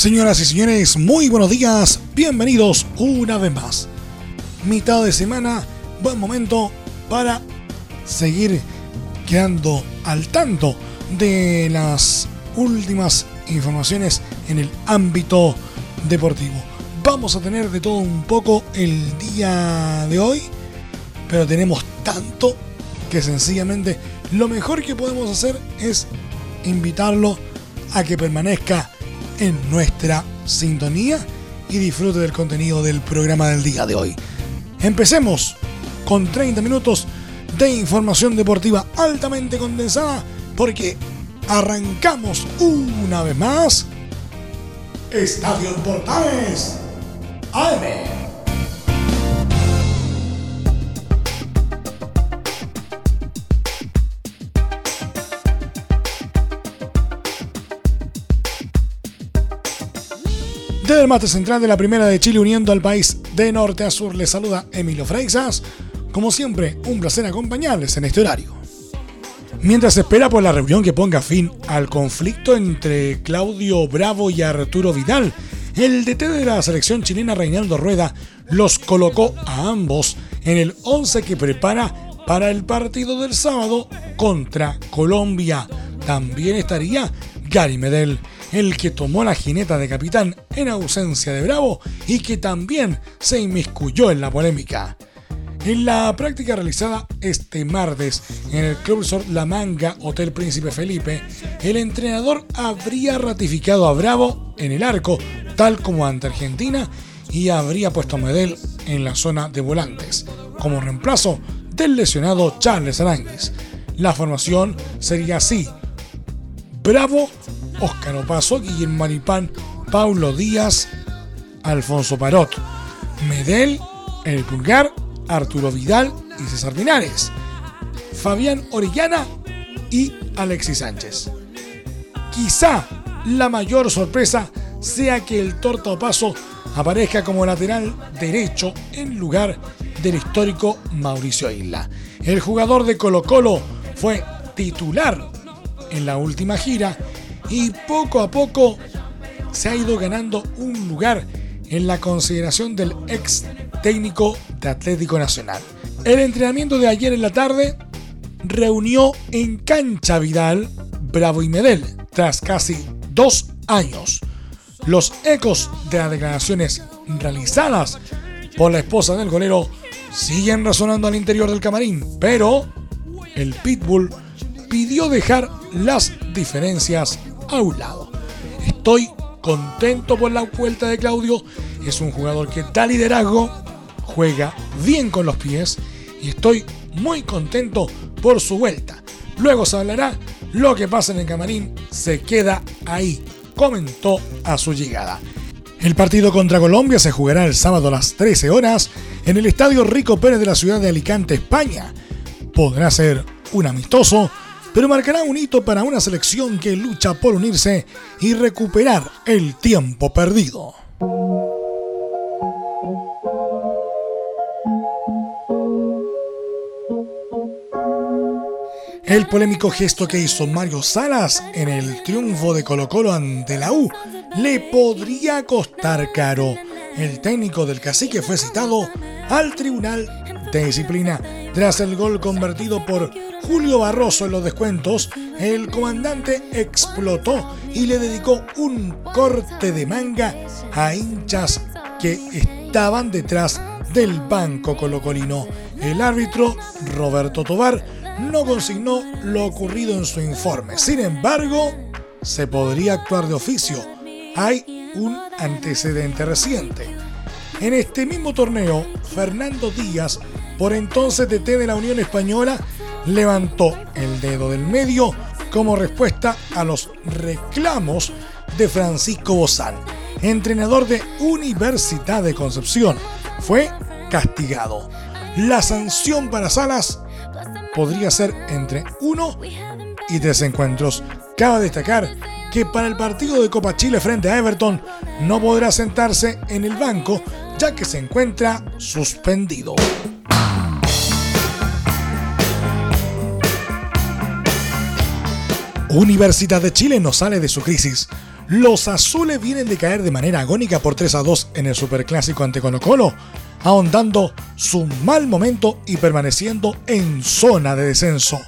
Señoras y señores, muy buenos días, bienvenidos una vez más. Mitad de semana, buen momento para seguir quedando al tanto de las últimas informaciones en el ámbito deportivo. Vamos a tener de todo un poco el día de hoy, pero tenemos tanto que sencillamente lo mejor que podemos hacer es invitarlo a que permanezca en nuestra sintonía y disfrute del contenido del programa del día de hoy. Empecemos con 30 minutos de información deportiva altamente condensada porque arrancamos una vez más Estadio Portales AM. Desde el mate central de la Primera de Chile uniendo al país de norte a sur les saluda Emilio Freixas. Como siempre, un placer acompañarles en este horario. Mientras se espera por la reunión que ponga fin al conflicto entre Claudio Bravo y Arturo Vidal, el DT de la selección chilena Reinaldo Rueda los colocó a ambos en el 11 que prepara para el partido del sábado contra Colombia. También estaría Gary Medel el que tomó la jineta de capitán en ausencia de Bravo y que también se inmiscuyó en la polémica. En la práctica realizada este martes en el Club Resort La Manga Hotel Príncipe Felipe, el entrenador habría ratificado a Bravo en el arco, tal como ante Argentina, y habría puesto a Medel en la zona de volantes, como reemplazo del lesionado Charles Aranguis. La formación sería así: Bravo Óscar Opaso, Guillermo Maripán, Paulo Díaz, Alfonso Parot, Medel, El Pulgar, Arturo Vidal y César Pinares, Fabián Orellana y Alexis Sánchez. Quizá la mayor sorpresa sea que el Torta Opaso aparezca como lateral derecho en lugar del histórico Mauricio Isla. El jugador de Colo Colo fue titular en la última gira y poco a poco se ha ido ganando un lugar en la consideración del ex técnico de Atlético Nacional. El entrenamiento de ayer en la tarde reunió en cancha Vidal, Bravo y Medel, tras casi dos años. Los ecos de las declaraciones realizadas por la esposa del golero siguen resonando al interior del camarín, pero el Pitbull pidió dejar las diferencias a un lado. Estoy contento por la vuelta de Claudio. Es un jugador que da liderazgo, juega bien con los pies y estoy muy contento por su vuelta. Luego se hablará lo que pasa en el camarín, se queda ahí, comentó a su llegada. El partido contra Colombia se jugará el sábado a las 13 horas en el Estadio Rico Pérez de la ciudad de Alicante, España. Podrá ser un amistoso pero marcará un hito para una selección que lucha por unirse y recuperar el tiempo perdido. El polémico gesto que hizo Mario Salas en el triunfo de Colo Colo ante la U le podría costar caro. El técnico del cacique fue citado al Tribunal de Disciplina tras el gol convertido por Julio Barroso en los descuentos, el comandante explotó y le dedicó un corte de manga a hinchas que estaban detrás del banco colocolino. El árbitro, Roberto Tobar, no consignó lo ocurrido en su informe. Sin embargo, se podría actuar de oficio. Hay un antecedente reciente. En este mismo torneo, Fernando Díaz por entonces DT de la Unión Española levantó el dedo del medio como respuesta a los reclamos de Francisco Bozán, entrenador de Universidad de Concepción. Fue castigado. La sanción para Salas podría ser entre uno y tres encuentros. Cabe destacar que para el partido de Copa Chile frente a Everton no podrá sentarse en el banco ya que se encuentra suspendido. Universidad de Chile no sale de su crisis. Los azules vienen de caer de manera agónica por 3 a 2 en el Superclásico ante Colo Colo, ahondando su mal momento y permaneciendo en zona de descenso.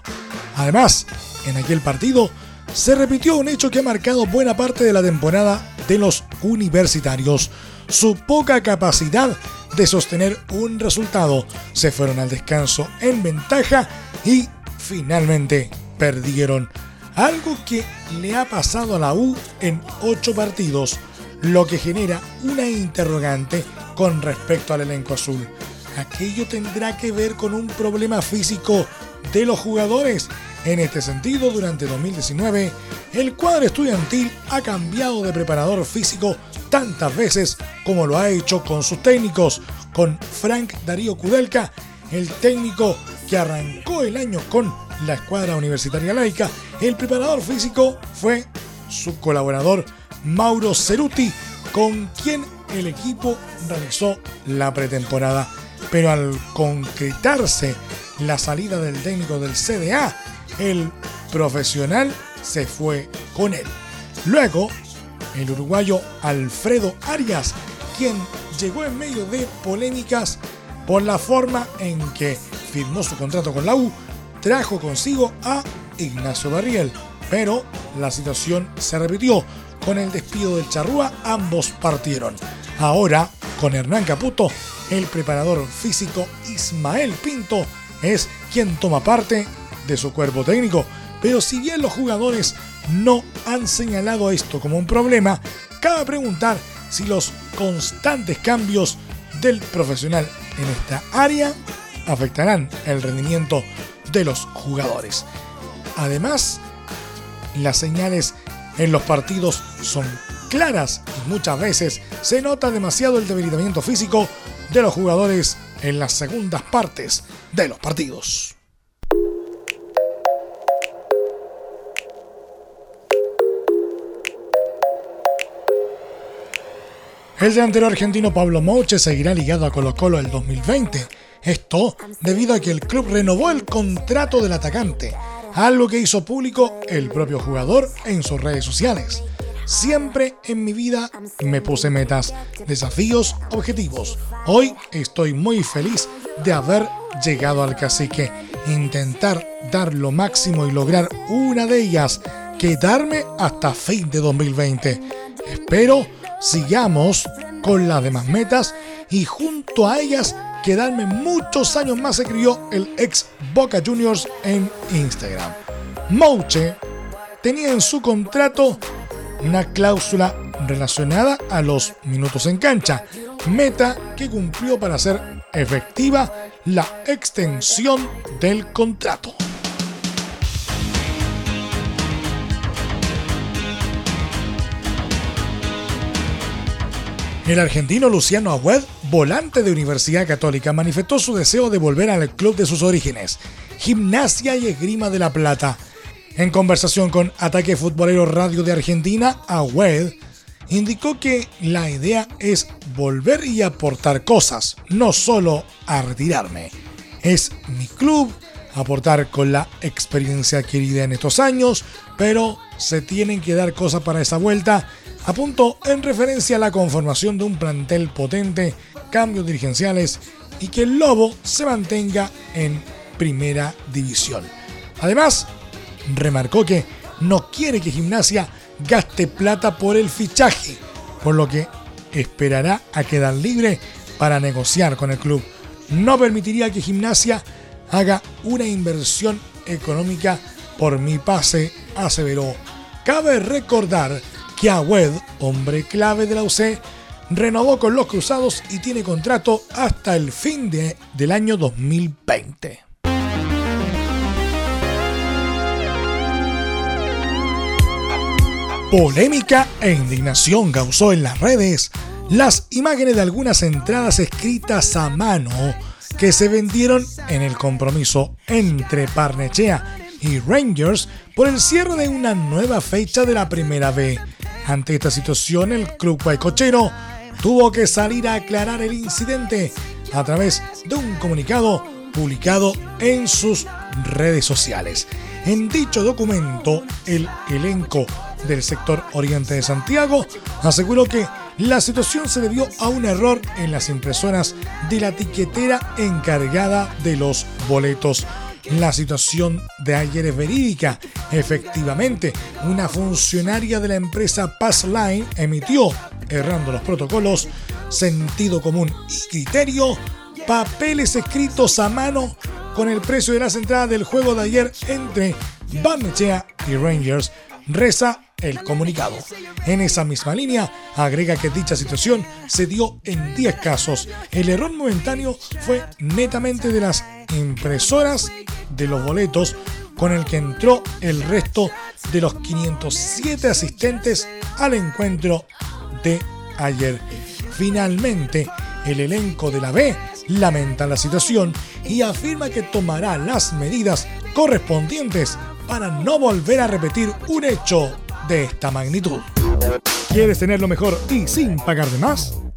Además, en aquel partido se repitió un hecho que ha marcado buena parte de la temporada de los universitarios. Su poca capacidad de sostener un resultado. Se fueron al descanso en ventaja y finalmente perdieron. Algo que le ha pasado a la U en ocho partidos, lo que genera una interrogante con respecto al elenco azul. ¿Aquello tendrá que ver con un problema físico de los jugadores? En este sentido, durante 2019, el cuadro estudiantil ha cambiado de preparador físico tantas veces como lo ha hecho con sus técnicos, con Frank Darío Kudelka, el técnico que arrancó el año con la escuadra universitaria laica, el preparador físico fue su colaborador Mauro Ceruti, con quien el equipo realizó la pretemporada. Pero al concretarse la salida del técnico del CDA, el profesional se fue con él. Luego, el uruguayo Alfredo Arias, quien llegó en medio de polémicas por la forma en que firmó su contrato con la U, trajo consigo a Ignacio Barriel. Pero la situación se repitió. Con el despido del Charrúa, ambos partieron. Ahora, con Hernán Caputo, el preparador físico Ismael Pinto es quien toma parte de su cuerpo técnico. Pero si bien los jugadores no han señalado esto como un problema, cabe preguntar si los constantes cambios del profesional en esta área afectarán el rendimiento de los jugadores. Además, las señales en los partidos son claras y muchas veces se nota demasiado el debilitamiento físico de los jugadores en las segundas partes de los partidos. El delantero argentino Pablo Mouche seguirá ligado a Colo Colo el 2020. Esto debido a que el club renovó el contrato del atacante, algo que hizo público el propio jugador en sus redes sociales. Siempre en mi vida me puse metas, desafíos, objetivos. Hoy estoy muy feliz de haber llegado al cacique. Intentar dar lo máximo y lograr una de ellas, quedarme hasta fin de 2020. Espero sigamos con las demás metas y junto a ellas quedarme muchos años más se crió el ex Boca Juniors en Instagram. Mouche tenía en su contrato una cláusula relacionada a los minutos en cancha, meta que cumplió para hacer efectiva la extensión del contrato. El argentino Luciano Agüed, volante de Universidad Católica, manifestó su deseo de volver al club de sus orígenes, Gimnasia y Esgrima de la Plata. En conversación con Ataque Futbolero Radio de Argentina, Agüed indicó que la idea es volver y aportar cosas, no solo a retirarme. Es mi club, aportar con la experiencia adquirida en estos años, pero se tienen que dar cosas para esa vuelta apuntó en referencia a la conformación de un plantel potente, cambios dirigenciales y que el Lobo se mantenga en primera división. Además, remarcó que no quiere que Gimnasia gaste plata por el fichaje, por lo que esperará a quedar libre para negociar con el club. No permitiría que Gimnasia haga una inversión económica por mi pase, aseveró. Cabe recordar Agüed, hombre clave de la UC, renovó con los Cruzados y tiene contrato hasta el fin de, del año 2020. Polémica e indignación causó en las redes las imágenes de algunas entradas escritas a mano que se vendieron en el compromiso entre Parnechea y Rangers por el cierre de una nueva fecha de la Primera B. Ante esta situación, el club guaycochero tuvo que salir a aclarar el incidente a través de un comunicado publicado en sus redes sociales. En dicho documento, el elenco del sector oriente de Santiago aseguró que la situación se debió a un error en las impresoras de la tiquetera encargada de los boletos. La situación de ayer es verídica. Efectivamente, una funcionaria de la empresa Passline emitió, errando los protocolos, sentido común y criterio, papeles escritos a mano con el precio de las entradas del juego de ayer entre Barnechea y Rangers. Reza el comunicado. En esa misma línea, agrega que dicha situación se dio en 10 casos. El error momentáneo fue netamente de las impresoras de los boletos con el que entró el resto de los 507 asistentes al encuentro de ayer. Finalmente, el elenco de la B lamenta la situación y afirma que tomará las medidas correspondientes para no volver a repetir un hecho de esta magnitud. ¿Quieres tener lo mejor y sin pagar de más?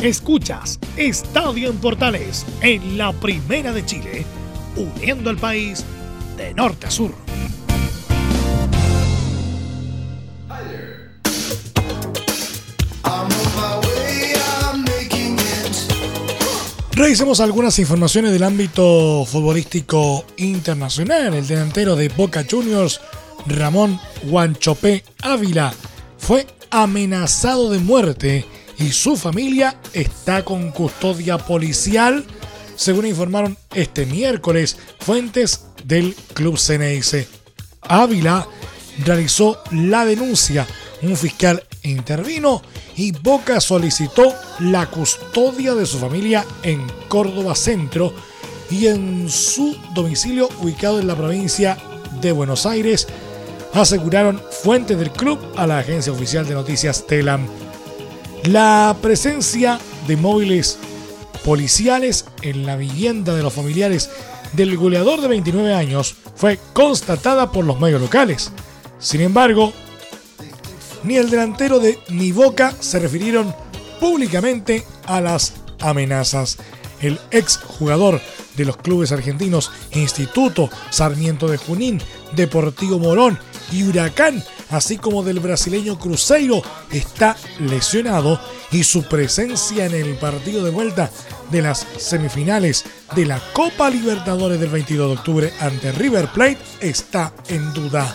Escuchas Estadio en Portales en la Primera de Chile, uniendo al país de norte a sur. Revisemos algunas informaciones del ámbito futbolístico internacional. El delantero de Boca Juniors Ramón Guanchopé Ávila fue amenazado de muerte y su familia está con custodia policial, según informaron este miércoles fuentes del Club Ceneice. Ávila realizó la denuncia, un fiscal intervino y Boca solicitó la custodia de su familia en Córdoba Centro y en su domicilio ubicado en la provincia de Buenos Aires aseguraron fuentes del club a la agencia oficial de noticias Telam. La presencia de móviles policiales en la vivienda de los familiares del goleador de 29 años fue constatada por los medios locales. Sin embargo, ni el delantero de ni Boca se refirieron públicamente a las amenazas. El ex jugador de los clubes argentinos Instituto, Sarmiento de Junín, Deportivo Morón y Huracán, así como del brasileño Cruzeiro, está lesionado y su presencia en el partido de vuelta de las semifinales de la Copa Libertadores del 22 de octubre ante River Plate está en duda.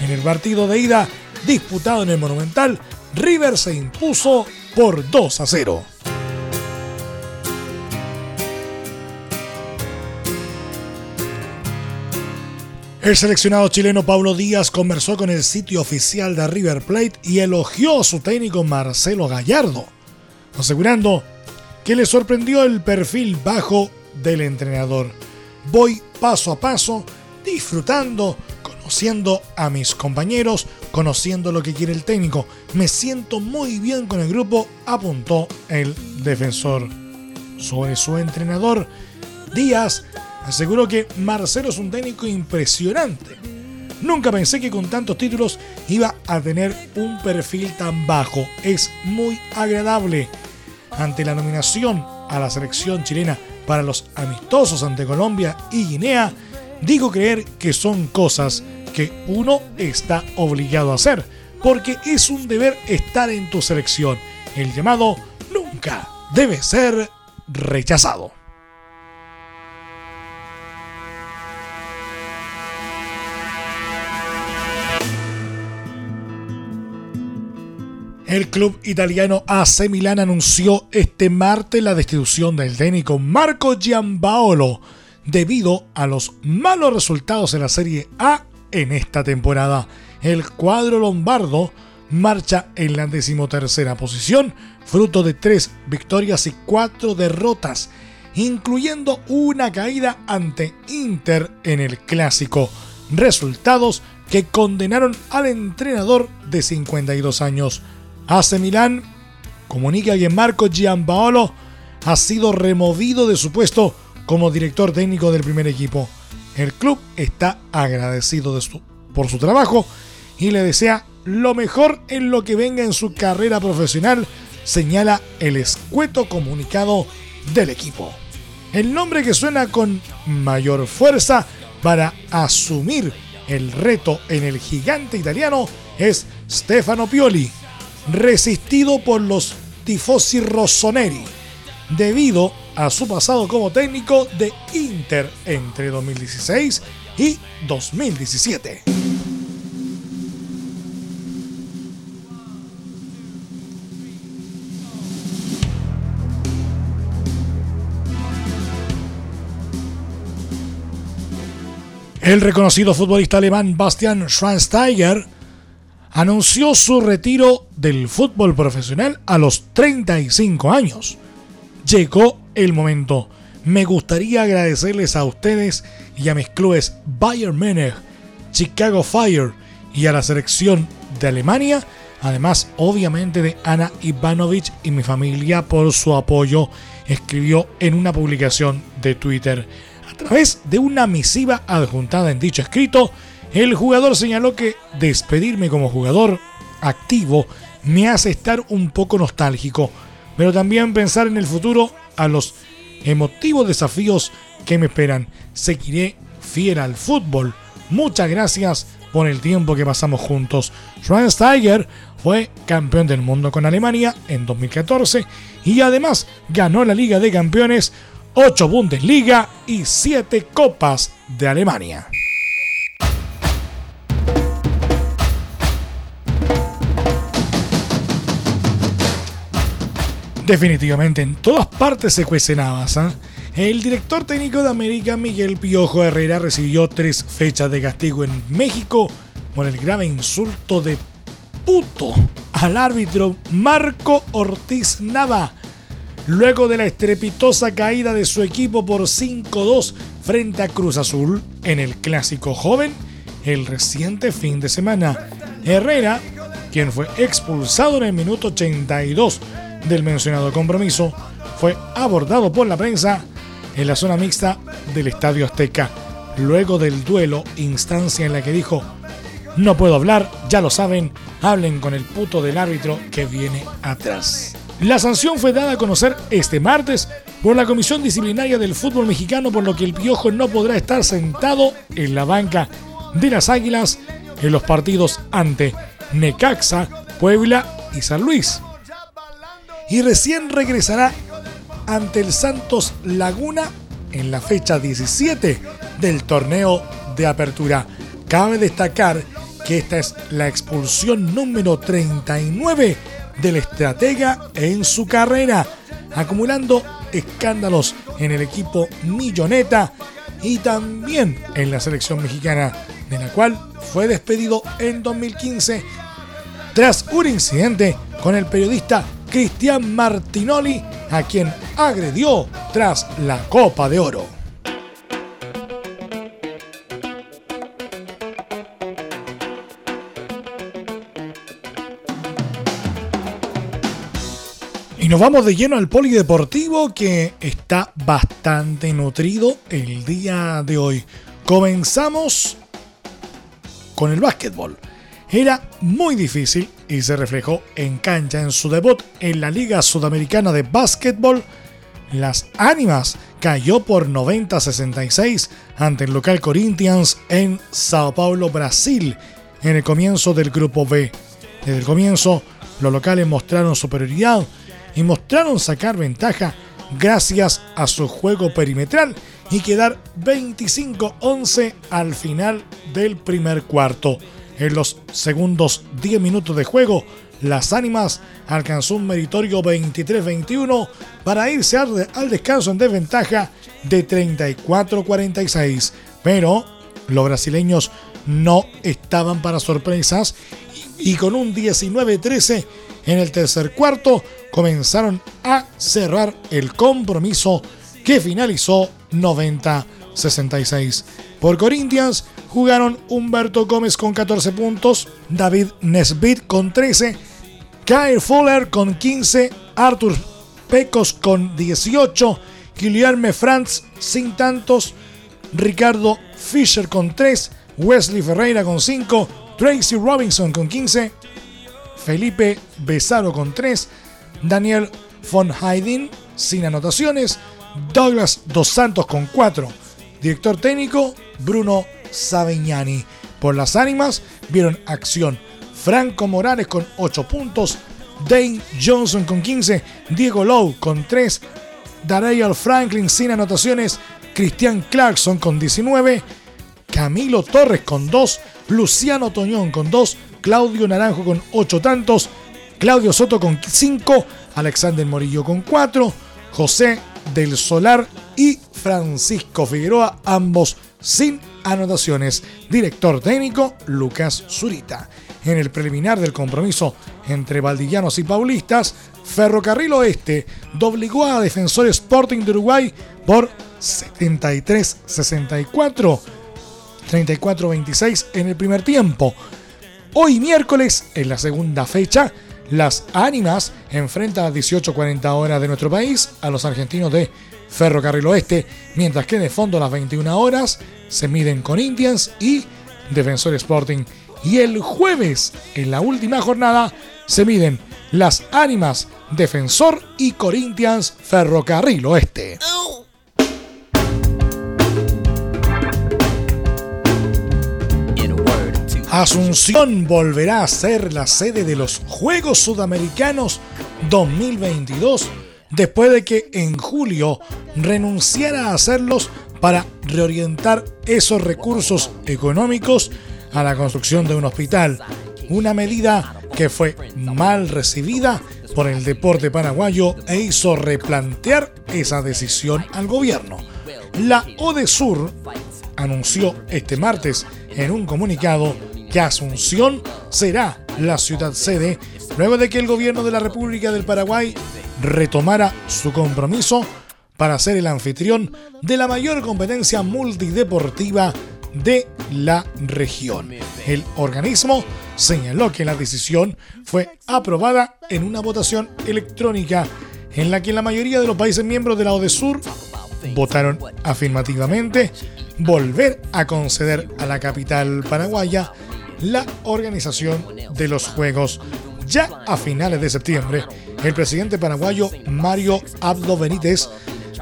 En el partido de ida disputado en el Monumental, River se impuso por 2 a 0. El seleccionado chileno Paulo Díaz conversó con el sitio oficial de River Plate y elogió a su técnico Marcelo Gallardo, asegurando que le sorprendió el perfil bajo del entrenador. Voy paso a paso, disfrutando, conociendo a mis compañeros, conociendo lo que quiere el técnico. Me siento muy bien con el grupo, apuntó el defensor. Sobre su entrenador, Díaz aseguró que Marcelo es un técnico impresionante. Nunca pensé que con tantos títulos iba a tener un perfil tan bajo. Es muy agradable. Ante la nominación a la selección chilena para los amistosos ante Colombia y Guinea, digo creer que son cosas que uno está obligado a hacer, porque es un deber estar en tu selección. El llamado nunca debe ser rechazado. El club italiano AC Milan anunció este martes la destitución del técnico Marco Giambaolo debido a los malos resultados en la Serie A en esta temporada. El cuadro lombardo marcha en la decimotercera posición, fruto de tres victorias y cuatro derrotas, incluyendo una caída ante Inter en el clásico. Resultados que condenaron al entrenador de 52 años. AC Milán comunica que Marco Giampaolo ha sido removido de su puesto como director técnico del primer equipo. El club está agradecido por su trabajo y le desea lo mejor en lo que venga en su carrera profesional, señala el escueto comunicado del equipo. El nombre que suena con mayor fuerza para asumir el reto en el gigante italiano es Stefano Pioli, resistido por los tifosi rossoneri, debido a su pasado como técnico de Inter entre 2016 y 2017. El reconocido futbolista alemán Bastian Schweinsteiger anunció su retiro del fútbol profesional a los 35 años. Llegó el momento. Me gustaría agradecerles a ustedes y a mis clubes Bayern Munich, Chicago Fire y a la selección de Alemania, además obviamente de Ana Ivanovich y mi familia por su apoyo, escribió en una publicación de Twitter. A través de una misiva adjuntada en dicho escrito, el jugador señaló que despedirme como jugador activo me hace estar un poco nostálgico, pero también pensar en el futuro a los emotivos desafíos que me esperan. Seguiré fiel al fútbol. Muchas gracias por el tiempo que pasamos juntos. Schweinsteiger fue campeón del mundo con Alemania en 2014 y además ganó la Liga de Campeones, 8 Bundesliga y 7 Copas de Alemania. Definitivamente, en todas partes se cuecen habas. ¿ah? El director técnico de América, Miguel Piojo Herrera, recibió tres fechas de castigo en México por el grave insulto de puto al árbitro Marco Ortiz Nava, luego de la estrepitosa caída de su equipo por 5-2 frente a Cruz Azul en el Clásico Joven el reciente fin de semana. Herrera, quien fue expulsado en el minuto 82 del mencionado compromiso fue abordado por la prensa en la zona mixta del Estadio Azteca, luego del duelo, instancia en la que dijo, no puedo hablar, ya lo saben, hablen con el puto del árbitro que viene atrás. La sanción fue dada a conocer este martes por la Comisión Disciplinaria del Fútbol Mexicano, por lo que el Piojo no podrá estar sentado en la banca de las Águilas en los partidos ante Necaxa, Puebla y San Luis y recién regresará ante el Santos Laguna en la fecha 17 del torneo de apertura. Cabe destacar que esta es la expulsión número 39 del estratega en su carrera, acumulando escándalos en el equipo Milloneta y también en la selección mexicana, de la cual fue despedido en 2015 tras un incidente con el periodista Cristian Martinoli, a quien agredió tras la Copa de Oro. Y nos vamos de lleno al polideportivo que está bastante nutrido el día de hoy. Comenzamos con el básquetbol. Era muy difícil y se reflejó en cancha en su debut en la Liga Sudamericana de Básquetbol. Las Ánimas cayó por 90-66 ante el local Corinthians en Sao Paulo, Brasil, en el comienzo del Grupo B. Desde el comienzo, los locales mostraron superioridad y mostraron sacar ventaja gracias a su juego perimetral y quedar 25-11 al final del primer cuarto. En los segundos 10 minutos de juego, las ánimas alcanzó un meritorio 23-21 para irse al, descanso en desventaja de 34-46. Pero los brasileños no estaban para sorpresas y con un 19-13 en el tercer cuarto comenzaron a cerrar el compromiso que finalizó 90-66. Por Corinthians jugaron Humberto Gómez con 14 puntos, David Nesbitt con 13, Kyle Fuller con 15, Arthur Pecos con 18, Guillermo Franz sin tantos, Ricardo Fisher con 3, Wesley Ferreira con 5, Tracy Robinson con 15, Felipe Besaro con 3, Daniel von Heiden sin anotaciones, Douglas Dos Santos con 4, director técnico Bruno Savignani. Por las ánimas vieron acción. Franco Morales con 8 puntos, Dane Johnson con 15, Diego Lowe con 3, Daryl Franklin sin anotaciones, Cristian Clarkson con 19, Camilo Torres con 2, Luciano Toñón con 2, Claudio Naranjo con 8 tantos, Claudio Soto con 5, Alexander Morillo con 4, José del Solar y Francisco Figueroa, ambos sin anotaciones. Director técnico Lucas Zurita. En el preliminar del compromiso entre valdillanos y paulistas, Ferrocarril Oeste doblegó a Defensor Sporting de Uruguay por 73-64, 34-26 en el primer tiempo. Hoy miércoles, en la segunda fecha, las Ánimas enfrentan a 18.40 horas de nuestro país a los argentinos de Ferrocarril Oeste, mientras que de fondo a las 21 horas se miden con Indians y Defensor Sporting. Y el jueves, en la última jornada, se miden las Ánimas Defensor y Corinthians Ferrocarril Oeste. Asunción volverá a ser la sede de los Juegos Sudamericanos 2022 después de que en julio renunciara a hacerlos para reorientar esos recursos económicos a la construcción de un hospital, una medida que fue mal recibida por el deporte paraguayo e hizo replantear esa decisión al gobierno. La ODESUR anunció este martes en un comunicado que Asunción será la ciudad sede luego de que el gobierno de la República del Paraguay retomara su compromiso para ser el anfitrión de la mayor competencia multideportiva de la región. El organismo señaló que la decisión fue aprobada en una votación electrónica en la que la mayoría de los países miembros de la ODESUR votaron afirmativamente volver a conceder a la capital paraguaya la organización de los Juegos. Ya a finales de septiembre, el presidente paraguayo Mario Abdo Benítez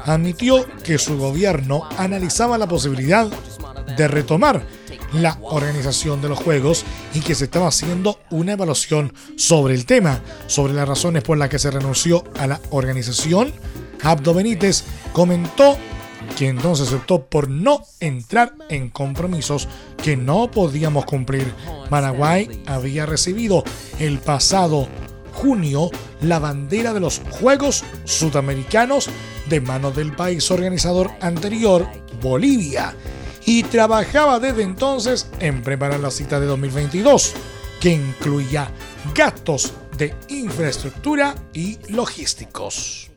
admitió que su gobierno analizaba la posibilidad de retomar la organización de los Juegos y que se estaba haciendo una evaluación sobre el tema, sobre las razones por las que se renunció a la organización. Abdo Benítez comentó que entonces optó por no entrar en compromisos que no podíamos cumplir. Paraguay había recibido el pasado junio la bandera de los Juegos Sudamericanos de manos del país organizador anterior, Bolivia, y trabajaba desde entonces en preparar la cita de 2022, que incluía gastos de infraestructura y logísticos.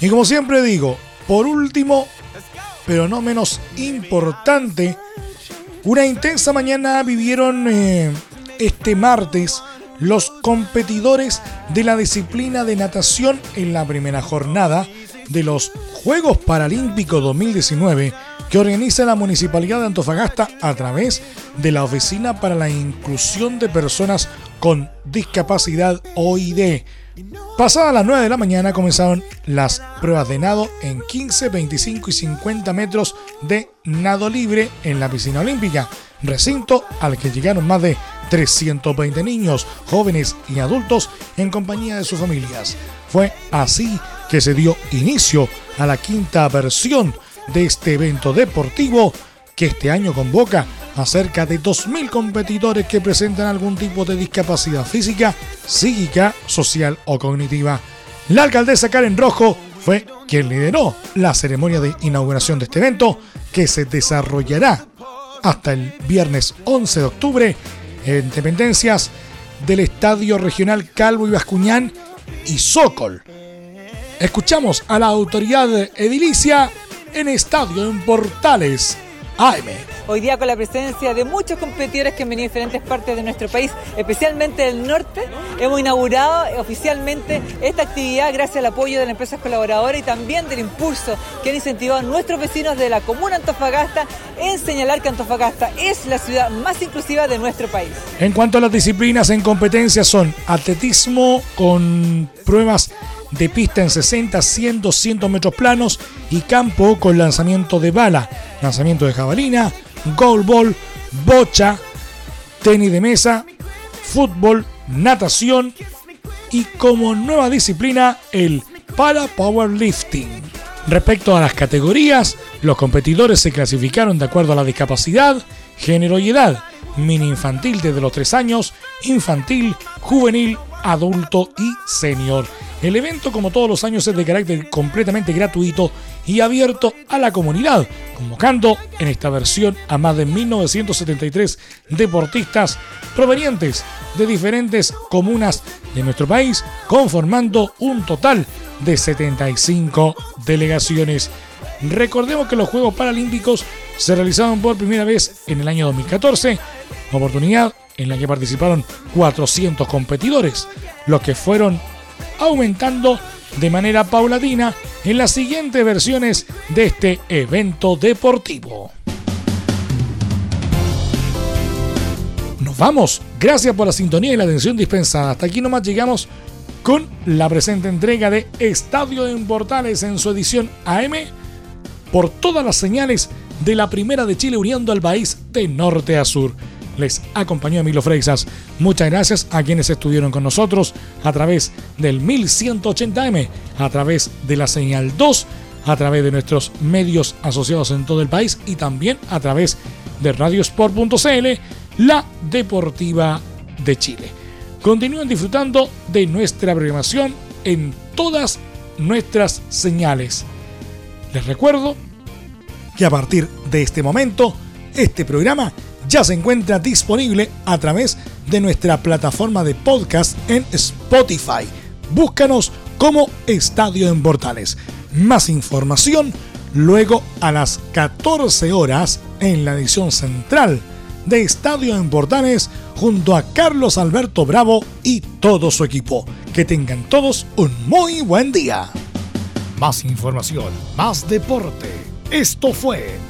Y como siempre digo, por último, pero no menos importante, una intensa mañana vivieron eh, este martes los competidores de la disciplina de natación en la primera jornada de los Juegos Paralímpicos 2019 que organiza la Municipalidad de Antofagasta a través de la Oficina para la Inclusión de Personas con Discapacidad OID. Pasadas las 9 de la mañana comenzaron las pruebas de nado en 15, 25 y 50 metros de nado libre en la piscina olímpica, recinto al que llegaron más de 320 niños, jóvenes y adultos en compañía de sus familias. Fue así que se dio inicio a la quinta versión de este evento deportivo que este año convoca cerca de 2.000 competidores que presentan algún tipo de discapacidad física, psíquica, social o cognitiva. La alcaldesa Karen Rojo fue quien lideró la ceremonia de inauguración de este evento que se desarrollará hasta el viernes 11 de octubre en dependencias del Estadio Regional Calvo y Bascuñán y Sokol. Escuchamos a la autoridad edilicia en Estadio en Portales AM. Hoy día con la presencia de muchos competidores que han venido de diferentes partes de nuestro país, especialmente del norte, hemos inaugurado oficialmente esta actividad gracias al apoyo de las empresas colaboradoras y también del impulso que han incentivado a nuestros vecinos de la comuna Antofagasta en señalar que Antofagasta es la ciudad más inclusiva de nuestro país. En cuanto a las disciplinas en competencia son atletismo con pruebas de pista en 60, 100, 200 metros planos y campo con lanzamiento de bala, lanzamiento de jabalina, goalball, bocha, tenis de mesa, fútbol, natación y como nueva disciplina el para powerlifting. Respecto a las categorías, los competidores se clasificaron de acuerdo a la discapacidad, género y edad, mini infantil desde los 3 años, infantil, juvenil, adulto y senior. El evento, como todos los años, es de carácter completamente gratuito y abierto a la comunidad, convocando en esta versión a más de 1973 deportistas provenientes de diferentes comunas de nuestro país, conformando un total de 75 delegaciones. Recordemos que los Juegos Paralímpicos se realizaron por primera vez en el año 2014, oportunidad en la que participaron 400 competidores, los que fueron aumentando de manera paulatina en las siguientes versiones de este evento deportivo. Nos vamos. Gracias por la sintonía y la atención dispensada. Hasta aquí nomás llegamos con la presente entrega de Estadio en Portales en su edición AM por todas las señales de la Primera de Chile uniendo al país de norte a sur les acompañó Emilio Freixas. Muchas gracias a quienes estuvieron con nosotros a través del 1180M, a través de la señal 2, a través de nuestros medios asociados en todo el país y también a través de radiosport.cl, la deportiva de Chile. Continúen disfrutando de nuestra programación en todas nuestras señales. Les recuerdo que a partir de este momento, este programa ya se encuentra disponible a través de nuestra plataforma de podcast en Spotify. Búscanos como Estadio en Portales. Más información luego a las 14 horas en la edición central de Estadio en Portales junto a Carlos Alberto Bravo y todo su equipo. Que tengan todos un muy buen día. Más información, más deporte. Esto fue